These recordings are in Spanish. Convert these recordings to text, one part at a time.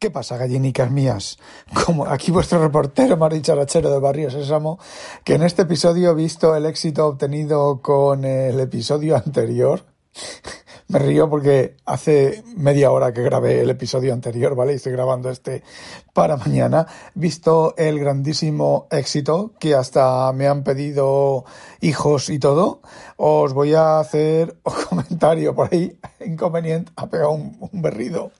¿Qué pasa, gallinicas mías? Como aquí vuestro reportero Charachero de Barrio Sésamo, que en este episodio he visto el éxito obtenido con el episodio anterior. Me río porque hace media hora que grabé el episodio anterior, ¿vale? Y estoy grabando este para mañana. Visto el grandísimo éxito que hasta me han pedido hijos y todo, os voy a hacer un comentario por ahí, inconveniente, ha pegado un, berrido.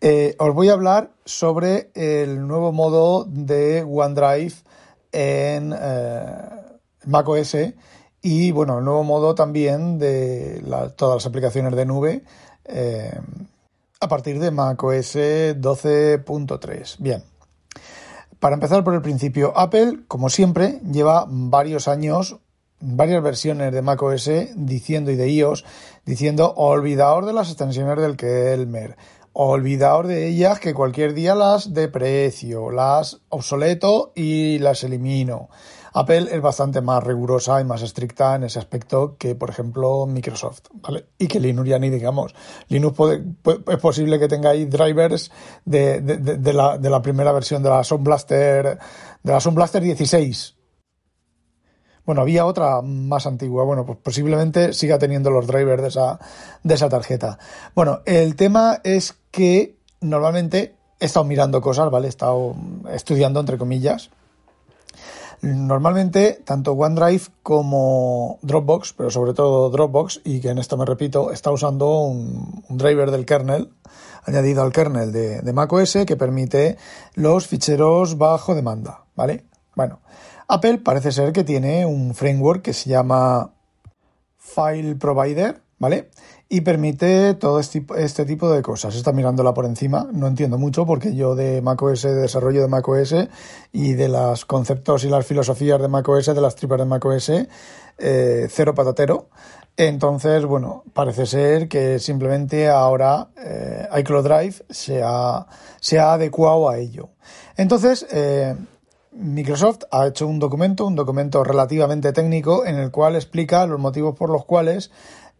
Eh, os voy a hablar sobre el nuevo modo de OneDrive en eh, macOS y bueno, el nuevo modo también de todas las aplicaciones de nube eh, a partir de macOS 12.3. Bien. Para empezar por el principio, Apple, como siempre, lleva varios años, varias versiones de macOS diciendo y de iOS, diciendo olvidaos de las extensiones del Kelmer, olvidaos de ellas que cualquier día las deprecio, las obsoleto y las elimino. Apple es bastante más rigurosa y más estricta en ese aspecto que, por ejemplo, Microsoft, ¿vale? Y que Linux ya ni digamos. Linux puede, es posible que tengáis drivers de, de, la, de la primera versión de la Sound Blaster, de la Sound Blaster 16. Bueno, había otra más antigua. Bueno, pues posiblemente siga teniendo los drivers de esa, de esa tarjeta. Bueno, el tema es que normalmente he estado mirando cosas, ¿vale? He estado estudiando, entre comillas, Normalmente, tanto OneDrive como Dropbox, pero sobre todo Dropbox, y que en esto me repito, está usando un, driver del kernel, añadido al kernel de, de macOS, que permite los ficheros bajo demanda, ¿vale? Bueno, Apple parece ser que tiene un framework que se llama File Provider, ¿vale? Y permite todo este, este, tipo de cosas. Está mirándola por encima, no entiendo mucho porque yo de macOS, de desarrollo de macOS y de los conceptos y las filosofías de macOS, de las tripas de macOS, eh, cero patatero. Entonces, bueno, parece ser que simplemente ahora eh, iCloud Drive se ha, se ha adecuado a ello. Entonces, eh, Microsoft ha hecho un documento, un documento relativamente técnico, en el cual explica los motivos por los cuales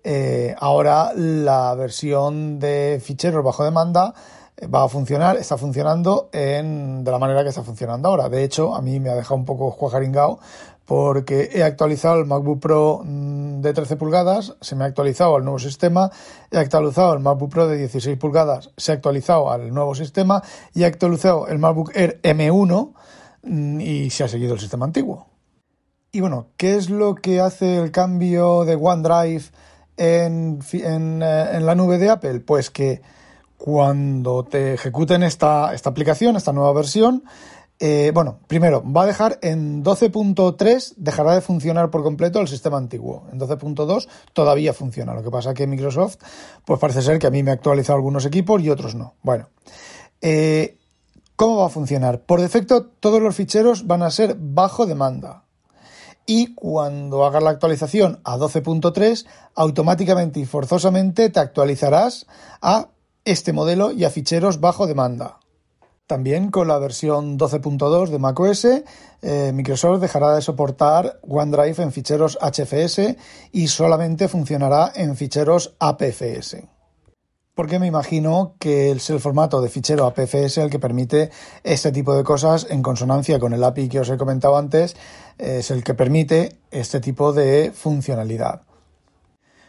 eh, ahora la versión de ficheros bajo demanda eh, va a funcionar, está funcionando en, de la manera que está funcionando ahora. De hecho, a mí me ha dejado un poco juajaringao porque he actualizado el MacBook Pro mm, de 13 pulgadas, se me ha actualizado al nuevo sistema, he actualizado el MacBook Pro de 16 pulgadas, se ha actualizado al nuevo sistema y he actualizado el MacBook Air M1 mm, y se ha seguido el sistema antiguo. Y bueno, ¿qué es lo que hace el cambio de OneDrive en, eh, en, la nube de Apple? Pues que cuando te ejecuten esta, esta aplicación, esta nueva versión, eh, bueno, primero, va a dejar en 12.3, dejará de funcionar por completo el sistema antiguo. En 12.2 todavía funciona. Lo que pasa que Microsoft, pues parece ser que a mí me ha actualizado algunos equipos y otros no. Bueno, eh, ¿cómo va a funcionar? Por defecto, todos los ficheros van a ser bajo demanda y cuando hagas la actualización a 12.3, automáticamente y forzosamente te actualizarás a este modelo y a ficheros bajo demanda. También con la versión 12.2 de macOS, eh, Microsoft dejará de soportar OneDrive en ficheros HFS y solamente funcionará en ficheros APFS porque me imagino que es el formato de fichero APFS el que permite este tipo de cosas en consonancia con el API que os he comentado antes, es el que permite este tipo de funcionalidad.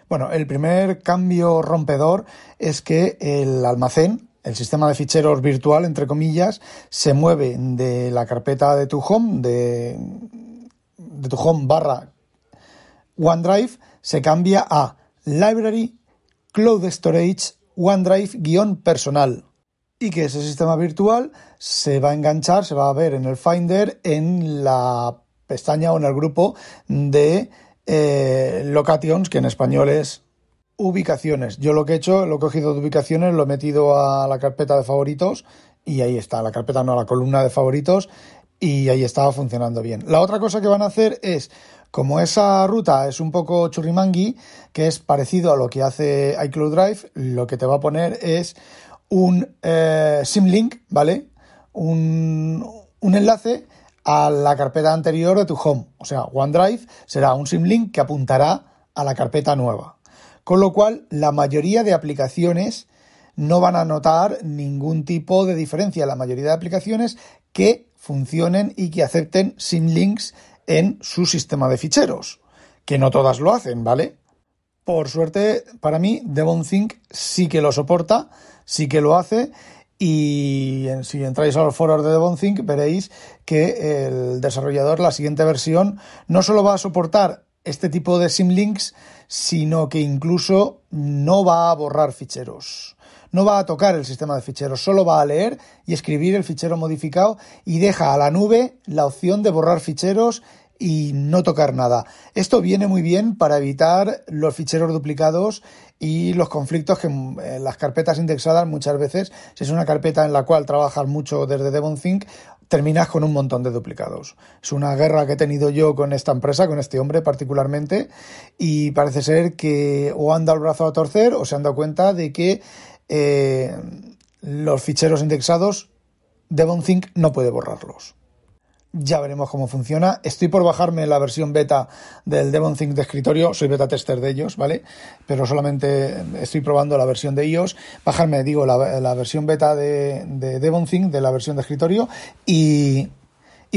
Bueno, el primer cambio rompedor es que el almacén, el sistema de ficheros virtual, entre comillas, se mueve de la carpeta de tu home, de, tu home barra OneDrive, se cambia a Library, Cloud Storage OneDrive-personal y que ese sistema virtual se va a enganchar, se va a ver en el Finder en la pestaña o en el grupo de eh, locations, que en español es ubicaciones. Yo lo que he hecho, lo he cogido de ubicaciones, lo he metido a la carpeta de favoritos y ahí está, la carpeta no, la columna de favoritos y ahí estaba funcionando bien. La otra cosa que van a hacer es como esa ruta es un poco churrimangui, que es parecido a lo que hace iCloud Drive, lo que te va a poner es un eh, symlink, ¿vale? Un, un enlace a la carpeta anterior de tu home. O sea, OneDrive será un symlink que apuntará a la carpeta nueva. Con lo cual, la mayoría de aplicaciones no van a notar ningún tipo de diferencia en la mayoría de aplicaciones que funcionen y que acepten symlinks en su sistema de ficheros, que no todas lo hacen, ¿vale? Por suerte, para mí, DevonThink sí que lo soporta, sí que lo hace y si entráis a los foros de DevonThink veréis que el desarrollador, la siguiente versión, no solo va a soportar este tipo de symlinks, sino que incluso no va a borrar ficheros. No va a tocar el sistema de ficheros, solo va a leer y escribir el fichero modificado y deja a la nube la opción de borrar ficheros y no tocar nada. Esto viene muy bien para evitar los ficheros duplicados y los conflictos que en las carpetas indexadas muchas veces, si es una carpeta en la cual trabajas mucho desde DevonThink, terminas con un montón de duplicados. Es una guerra que he tenido yo con esta empresa, con este hombre particularmente, y parece ser que o han dado el brazo a torcer o se han dado cuenta de que eh, los ficheros indexados DevonThink no puede borrarlos. Ya veremos cómo funciona. Estoy por bajarme la versión beta del DevonThink de escritorio. Soy beta tester de ellos, ¿vale? Pero solamente estoy probando la versión de iOS. Bajarme, digo, la, versión beta de, de DevonThink, de la versión de escritorio, y,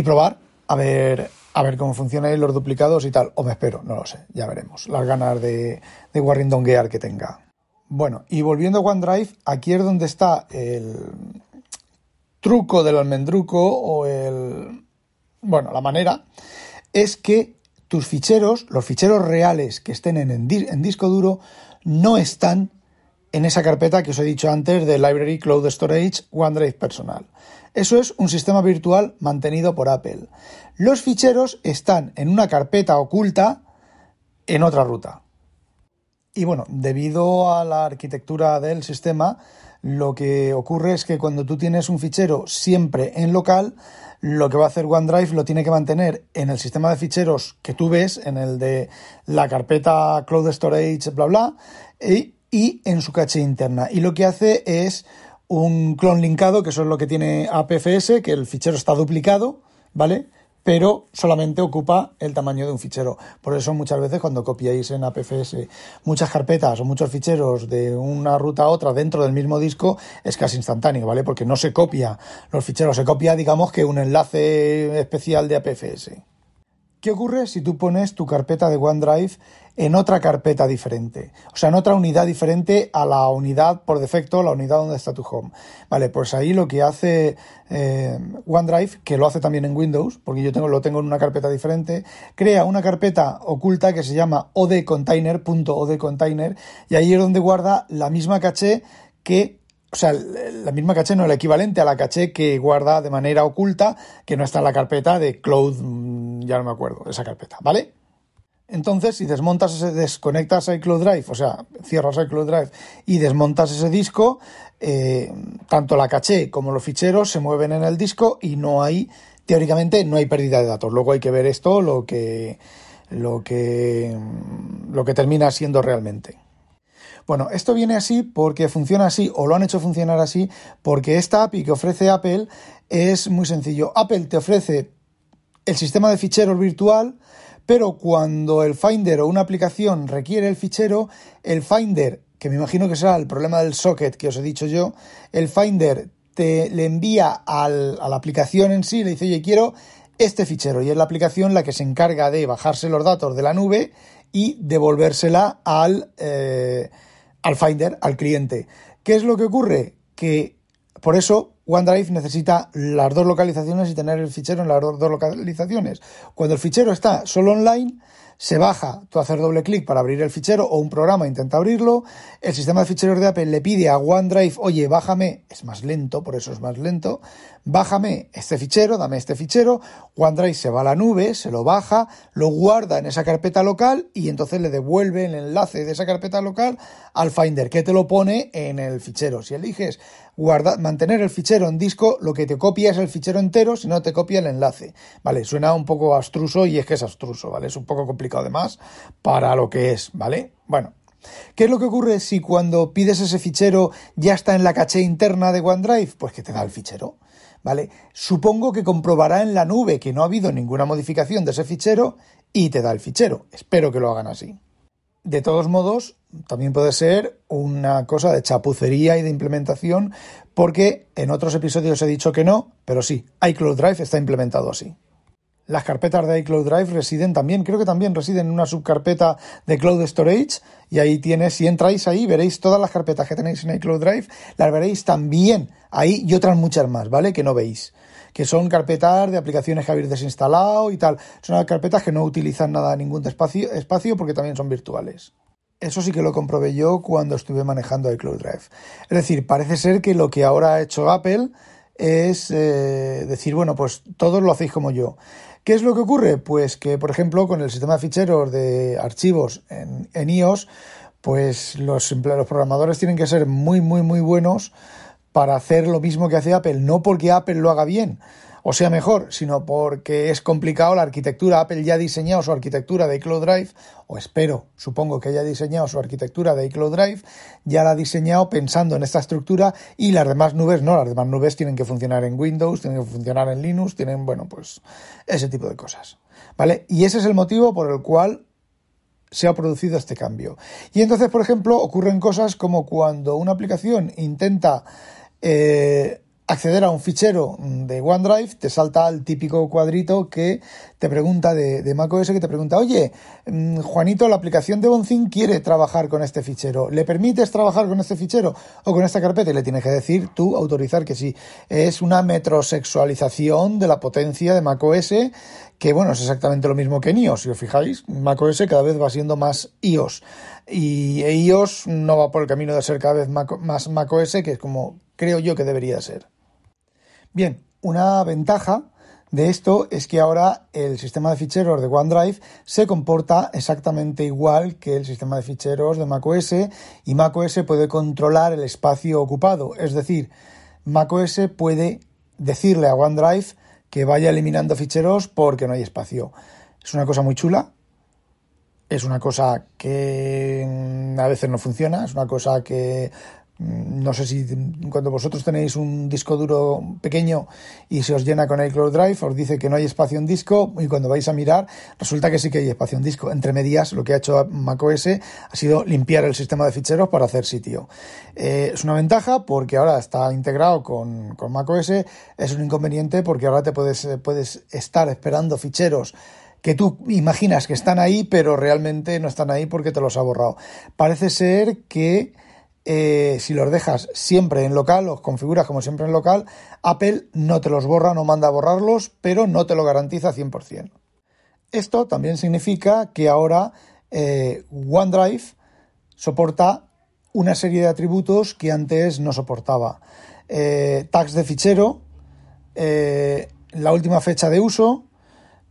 probar a ver, a ver cómo funcionan los duplicados y tal. O me espero, no lo sé. Ya veremos. Las ganas de, de warringdonguear que tenga. Bueno, y volviendo a OneDrive, aquí es donde está el truco del almendruco o el bueno, la manera es que tus ficheros, los ficheros reales que estén en, disco duro, no están en esa carpeta que os he dicho antes de Library Cloud Storage OneDrive Personal. Eso es un sistema virtual mantenido por Apple. Los ficheros están en una carpeta oculta en otra ruta. Y bueno, debido a la arquitectura del sistema, lo que ocurre es que cuando tú tienes un fichero siempre en local, lo que va a hacer OneDrive lo tiene que mantener en el sistema de ficheros que tú ves, en el de la carpeta Cloud Storage, bla, bla, y, y en su caché interna. Y lo que hace es un clon linkado, que eso es lo que tiene APFS, que el fichero está duplicado, ¿vale? Pero solamente ocupa el tamaño de un fichero. Por eso muchas veces cuando copiáis en APFS muchas carpetas o muchos ficheros de una ruta a otra dentro del mismo disco, es casi instantáneo, ¿vale? Porque no se copia los ficheros, se copia, digamos que un enlace especial de APFS. ¿Qué ocurre si tú pones tu carpeta de OneDrive en otra carpeta diferente? O sea, en otra unidad diferente a la unidad por defecto, la unidad donde está tu home. Vale, pues ahí lo que hace eh, OneDrive, que lo hace también en Windows, porque yo tengo, lo tengo en una carpeta diferente, crea una carpeta oculta que se llama odcontainer.odcontainer y ahí es donde guarda la misma caché que o sea, la misma caché no, el equivalente a la caché que guarda de manera oculta, que no está en la carpeta de Cloud, mm, ya no me acuerdo, esa carpeta, ¿vale? Entonces, si desmontas ese, desconectas iCloud Drive, o sea, cierras iCloud Drive y desmontas ese disco, eh, tanto la caché como los ficheros se mueven en el disco y no hay, teóricamente, no hay pérdida de datos. Luego hay que ver esto, lo que, lo que, lo que termina siendo realmente. Bueno, esto viene así porque funciona así o lo han hecho funcionar así porque esta API que ofrece Apple es muy sencillo. Apple te ofrece el sistema de ficheros virtual, pero cuando el Finder o una aplicación requiere el fichero, el Finder, que me imagino que será el problema del socket que os he dicho yo, el Finder te le envía al, a la aplicación en sí, le dice, oye, quiero este fichero, y es la aplicación la que se encarga de bajarse los datos de la nube y devolvérsela al, eh, al Finder, al cliente. ¿Qué es lo que ocurre? Que por eso OneDrive necesita las dos localizaciones y tener el fichero en las dos localizaciones. Cuando el fichero está solo online, se baja, tú haces doble clic para abrir el fichero o un programa intenta abrirlo, el sistema de ficheros de Apple le pide a OneDrive, oye, bájame, es más lento, por eso es más lento, bájame este fichero, dame este fichero, OneDrive se va a la nube, se lo baja, lo guarda en esa carpeta local y entonces le devuelve el enlace de esa carpeta local al Finder, que te lo pone en el fichero. Si eliges guardar, mantener el fichero en disco, lo que te copia es el fichero entero, si no te copia el enlace. Vale, suena un poco abstruso y es que es abstruso, ¿vale? Es un poco complicado además para lo que es, ¿vale? Bueno, ¿Qué es lo que ocurre si cuando pides ese fichero ya está en la caché interna de OneDrive? Pues que te da el fichero. ¿Vale? Supongo que comprobará en la nube que no ha habido ninguna modificación de ese fichero y te da el fichero. Espero que lo hagan así. De todos modos, también puede ser una cosa de chapucería y de implementación, porque en otros episodios he dicho que no, pero sí, iCloud Drive está implementado así. Las carpetas de iCloud Drive residen también, creo que también residen en una subcarpeta de Cloud Storage y ahí tienes, si entráis ahí, veréis todas las carpetas que tenéis en iCloud Drive, las veréis también ahí y otras muchas más, ¿vale? Que no veis. Que son carpetas de aplicaciones que habéis desinstalado y tal. Son carpetas que no utilizan nada, ningún espacio, espacio porque también son virtuales. Eso sí que lo comprobé yo cuando estuve manejando iCloud Drive. Es decir, parece ser que lo que ahora ha hecho Apple es eh, decir, bueno, pues todos lo hacéis como yo. ¿Qué es lo que ocurre? Pues que, por ejemplo, con el sistema de ficheros de archivos en, iOS, pues los, los programadores tienen que ser muy, muy, muy buenos para hacer lo mismo que hace Apple, no porque Apple lo haga bien, o sea mejor, sino porque es complicado la arquitectura. Apple ya ha diseñado su arquitectura de iCloud Drive, o espero, supongo que haya diseñado su arquitectura de iCloud Drive, ya la ha diseñado pensando en esta estructura y las demás nubes no, las demás nubes tienen que funcionar en Windows, tienen que funcionar en Linux, tienen, bueno, pues ese tipo de cosas. ¿Vale? Y ese es el motivo por el cual se ha producido este cambio. Y entonces, por ejemplo, ocurren cosas como cuando una aplicación intenta eh, acceder a un fichero de OneDrive, te salta el típico cuadrito que te pregunta de, de macOS, que te pregunta, oye, mm, Juanito, la aplicación de Bonzin quiere trabajar con este fichero. ¿Le permites trabajar con este fichero o con esta carpeta? Y le tienes que decir tú, autorizar que sí. Es una metrosexualización de la potencia de macOS, que bueno, es exactamente lo mismo que en iOS. Si os fijáis, macOS cada vez va siendo más iOS. Y iOS no va por el camino de ser cada vez más macOS, que es como creo yo que debería ser. Bien, una ventaja de esto es que ahora el sistema de ficheros de OneDrive se comporta exactamente igual que el sistema de ficheros de macOS y macOS puede controlar el espacio ocupado. Es decir, macOS puede decirle a OneDrive que vaya eliminando ficheros porque no hay espacio. Es una cosa muy chula. Es una cosa que mm, a veces no funciona, es una cosa que no sé si cuando vosotros tenéis un disco duro pequeño y se os llena con iCloud Drive, os dice que no hay espacio en disco y cuando vais a mirar resulta que sí que hay espacio en disco. Entre medias, lo que ha hecho macOS ha sido limpiar el sistema de ficheros para hacer sitio. Eh, es una ventaja porque ahora está integrado con, con macOS, es un inconveniente porque ahora te puedes, puedes estar esperando ficheros que tú imaginas que están ahí, pero realmente no están ahí porque te los ha borrado. Parece ser que eh, si los dejas siempre en local, los configuras como siempre en local, Apple no te los borra, no manda a borrarlos, pero no te lo garantiza 100%. Esto también significa que ahora eh, OneDrive soporta una serie de atributos que antes no soportaba. Eh, tags de fichero, la última fecha de uso,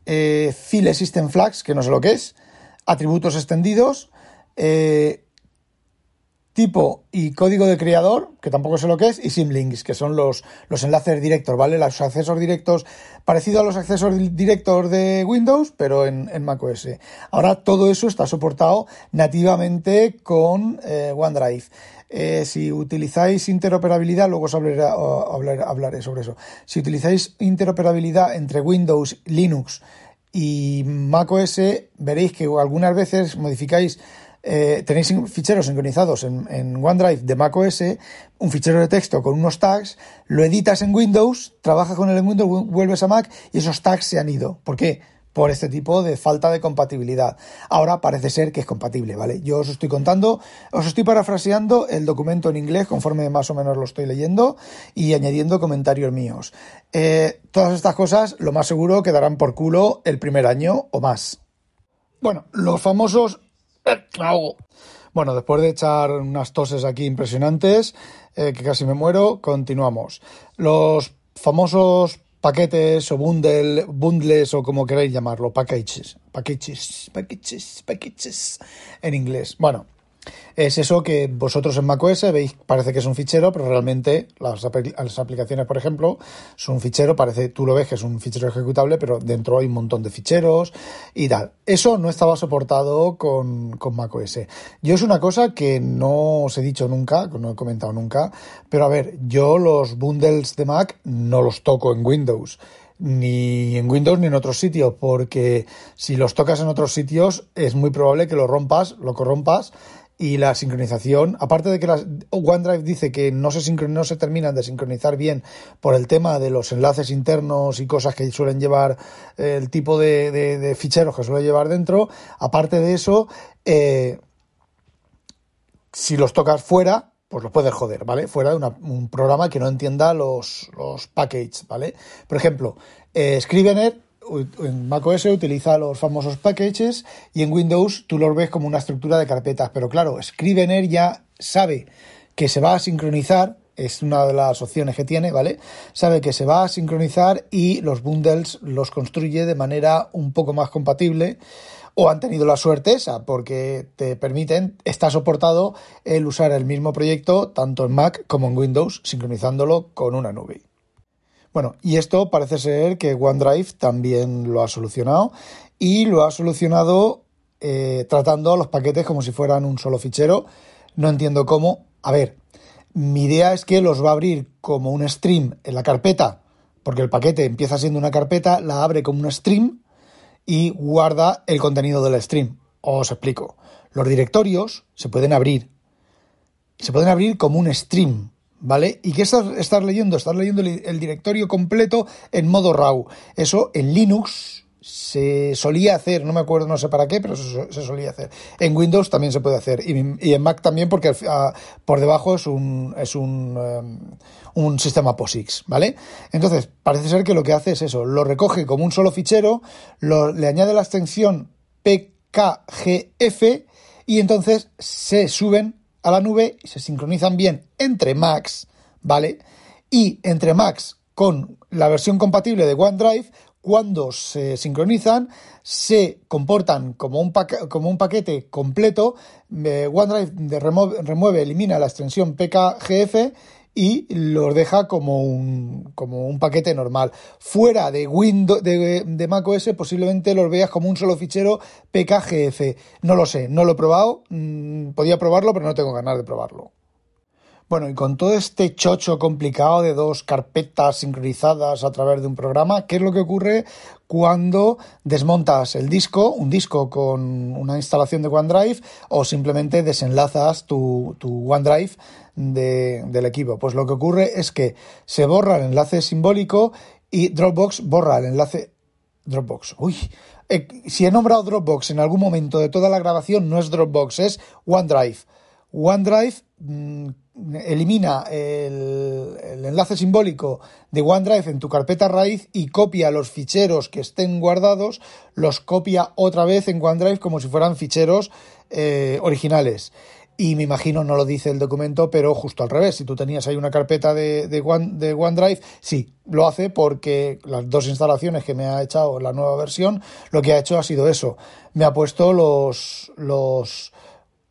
file system flags, que no sé lo que es, atributos extendidos, tipo y código de creador, que tampoco sé lo que es, y symlinks, que son los, los enlaces directos, ¿vale? Los accesos directos, parecido a los accesos directos de Windows, pero en, en macOS. Ahora todo eso está soportado nativamente con eh, OneDrive. Eh, si utilizáis interoperabilidad, luego os hablaré, hablaré sobre eso. Si utilizáis interoperabilidad entre Windows, Linux y macOS, veréis que algunas veces modificáis eh, tenéis ficheros sincronizados en, OneDrive de macOS, un fichero de texto con unos tags, lo editas en Windows, trabajas con él en Windows, vuelves a Mac y esos tags se han ido. ¿Por qué? Por este tipo de falta de compatibilidad. Ahora parece ser que es compatible, ¿vale? Yo os estoy contando, os estoy parafraseando el documento en inglés conforme más o menos lo estoy leyendo y añadiendo comentarios míos. Eh, todas estas cosas, lo más seguro, quedarán por culo el primer año o más. Bueno, los famosos bueno, después de echar unas toses aquí impresionantes, eh, que casi me muero, continuamos. Los famosos paquetes o bundle, bundles o como queráis llamarlo, packages, packages, packages, packages en inglés. Bueno, es eso que vosotros en macOS veis, parece que es un fichero, pero realmente las, aplicaciones, por ejemplo, son un fichero, parece, tú lo ves que es un fichero ejecutable, pero dentro hay un montón de ficheros y tal. Eso no estaba soportado con, con macOS. Yo es una cosa que no os he dicho nunca, no he comentado nunca, pero a ver, yo los bundles de Mac no los toco en Windows. ni en Windows ni en otros sitios, porque si los tocas en otros sitios es muy probable que lo rompas, lo corrompas y la sincronización, aparte de que las, OneDrive dice que no se, no se terminan de sincronizar bien por el tema de los enlaces internos y cosas que suelen llevar eh, el tipo de, ficheros que suele llevar dentro, aparte de eso, eh, si los tocas fuera, pues los puedes joder, ¿vale? Fuera de un programa que no entienda los, los packages, ¿vale? Por ejemplo, eh, Scrivener en macOS utiliza los famosos packages y en Windows tú los ves como una estructura de carpetas, pero claro, Scrivener ya sabe que se va a sincronizar, es una de las opciones que tiene, ¿vale? Sabe que se va a sincronizar y los bundles los construye de manera un poco más compatible o han tenido la suerte esa, porque te permiten, está soportado el usar el mismo proyecto tanto en Mac como en Windows, sincronizándolo con una nube. Bueno, y esto parece ser que OneDrive también lo ha solucionado y lo ha solucionado eh, tratando los paquetes como si fueran un solo fichero. No entiendo cómo. A ver, mi idea es que los va a abrir como un stream en la carpeta, porque el paquete empieza siendo una carpeta, la abre como un stream y guarda el contenido del stream. Os explico. Los directorios se pueden abrir. Se pueden abrir como un stream, ¿vale? ¿Y qué estás, leyendo? Estás leyendo el, directorio completo en modo RAW. Eso en Linux se solía hacer, no me acuerdo, no sé para qué, pero se, solía hacer. En Windows también se puede hacer y, en Mac también porque por debajo es un, es un, em, un sistema POSIX, ¿vale? Entonces, parece ser que lo que hace es eso, lo recoge como un solo fichero, le añade la extensión PKGF y entonces se suben a la nube y se sincronizan bien entre Macs, ¿vale? Y entre Macs con la versión compatible de OneDrive, cuando se sincronizan, se comportan como un, como un paquete completo. Eh, OneDrive remueve, elimina la extensión PKGF y los deja como un, como un paquete normal. Fuera de Windows, de, de macOS, posiblemente los veas como un solo fichero PKGF. No lo sé, no lo he probado. Mm, podía probarlo, pero no tengo ganas de probarlo. Bueno, y con todo este chocho complicado de dos carpetas sincronizadas a través de un programa, ¿qué es lo que ocurre cuando desmontas el disco, un disco con una instalación de OneDrive, o simplemente desenlazas tu, tu OneDrive del equipo? Pues lo que ocurre es que se borra el enlace simbólico y Dropbox borra el enlace. Dropbox, uy, eh, si he nombrado Dropbox en algún momento de toda la grabación, no es Dropbox, es OneDrive. OneDrive mm, elimina el, enlace simbólico de OneDrive en tu carpeta raíz y copia los ficheros que estén guardados, los copia otra vez en OneDrive como si fueran ficheros eh, originales. Y me imagino, no lo dice el documento, pero justo al revés. Si tú tenías ahí una carpeta de, de, de OneDrive, sí, lo hace porque las dos instalaciones que me ha echado la nueva versión, lo que ha hecho ha sido eso. Me ha puesto los, los,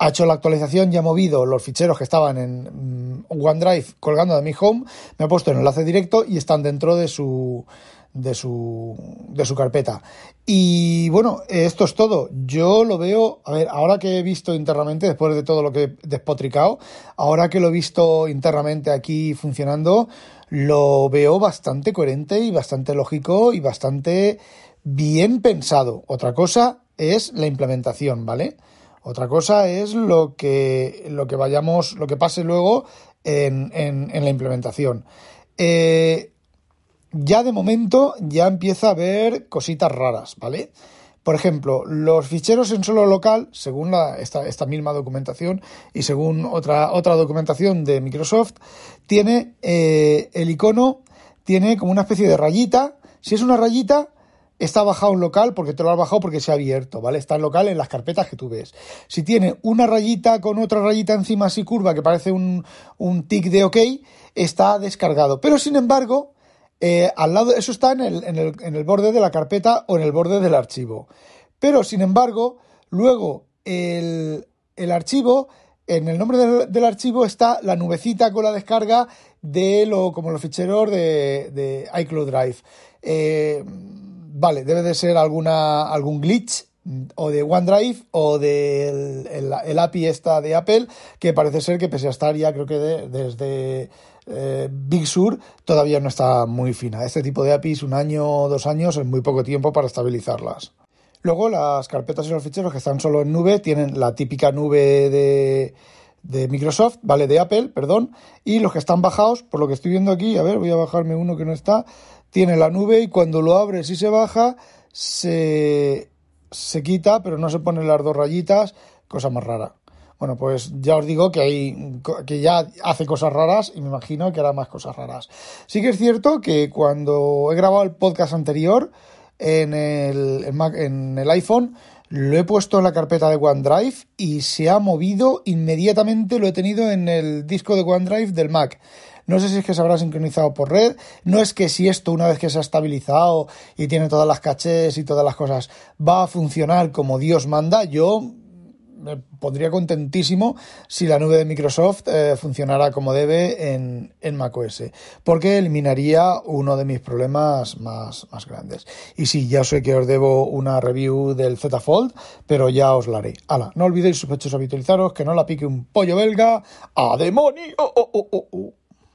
ha hecho la actualización y ha movido los ficheros que estaban en mm, OneDrive colgando de mi home, me ha puesto el enlace directo y están dentro de su de su de su carpeta. Y bueno, esto es todo. Yo lo veo, a ver, ahora que he visto internamente después de todo lo que he despotricado, ahora que lo he visto internamente aquí funcionando, lo veo bastante coherente y bastante lógico y bastante bien pensado. Otra cosa es la implementación, ¿vale? Otra cosa es lo que, lo que vayamos, lo que pase luego en, en, la implementación. Eh, ya de momento ya empieza a haber cositas raras, ¿vale? Por ejemplo, los ficheros en solo local, según esta, esta, misma documentación y según otra, otra documentación de Microsoft, tiene eh, el icono, tiene como una especie de rayita. Si es una rayita, está bajado en local porque te lo has bajado porque se ha abierto, ¿vale? Está en local en las carpetas que tú ves. Si tiene una rayita con otra rayita encima así curva que parece un, un tic de OK, está descargado. Pero sin embargo, eh, al lado, eso está en el, en, el, en el borde de la carpeta o en el borde del archivo. Pero sin embargo, luego el, el archivo en el nombre del, archivo está la nubecita con la descarga de lo como los ficheros de, de iCloud Drive. Eh, vale, debe de ser alguna, algún glitch o de OneDrive o del el, API esta de Apple, que parece ser que pese a estar ya creo que desde eh, Big Sur todavía no está muy fina. Este tipo de APIs, un año o dos años, es muy poco tiempo para estabilizarlas. Luego las carpetas y los ficheros que están solo en nube tienen la típica nube de, de Microsoft, ¿vale? De Apple, perdón. Y los que están bajados, por lo que estoy viendo aquí, a ver, voy a bajarme uno que no está, tiene la nube y cuando lo abres y se baja, se, se quita, pero no se ponen las dos rayitas, cosa más rara. Bueno, pues ya os digo que hay que ya hace cosas raras y me imagino que hará más cosas raras. Sí que es cierto que cuando he grabado el podcast anterior en el, en el iPhone, lo he puesto en la carpeta de OneDrive y se ha movido inmediatamente, lo he tenido en el disco de OneDrive del Mac. No sé si es que se habrá sincronizado por red, no es que si esto una vez que se ha estabilizado y tiene todas las cachés y todas las cosas va a funcionar como Dios manda, yo me pondría contentísimo si la nube de Microsoft eh, funcionara como debe en, en macOS, porque eliminaría uno de mis problemas más, más grandes. Y sí, ya sé que os debo una review del Z Fold, pero ya os la haré. Hala, no olvidéis sospechosos habitualizaros, que no la pique un pollo belga. ¡A demonio! Oh, oh, oh,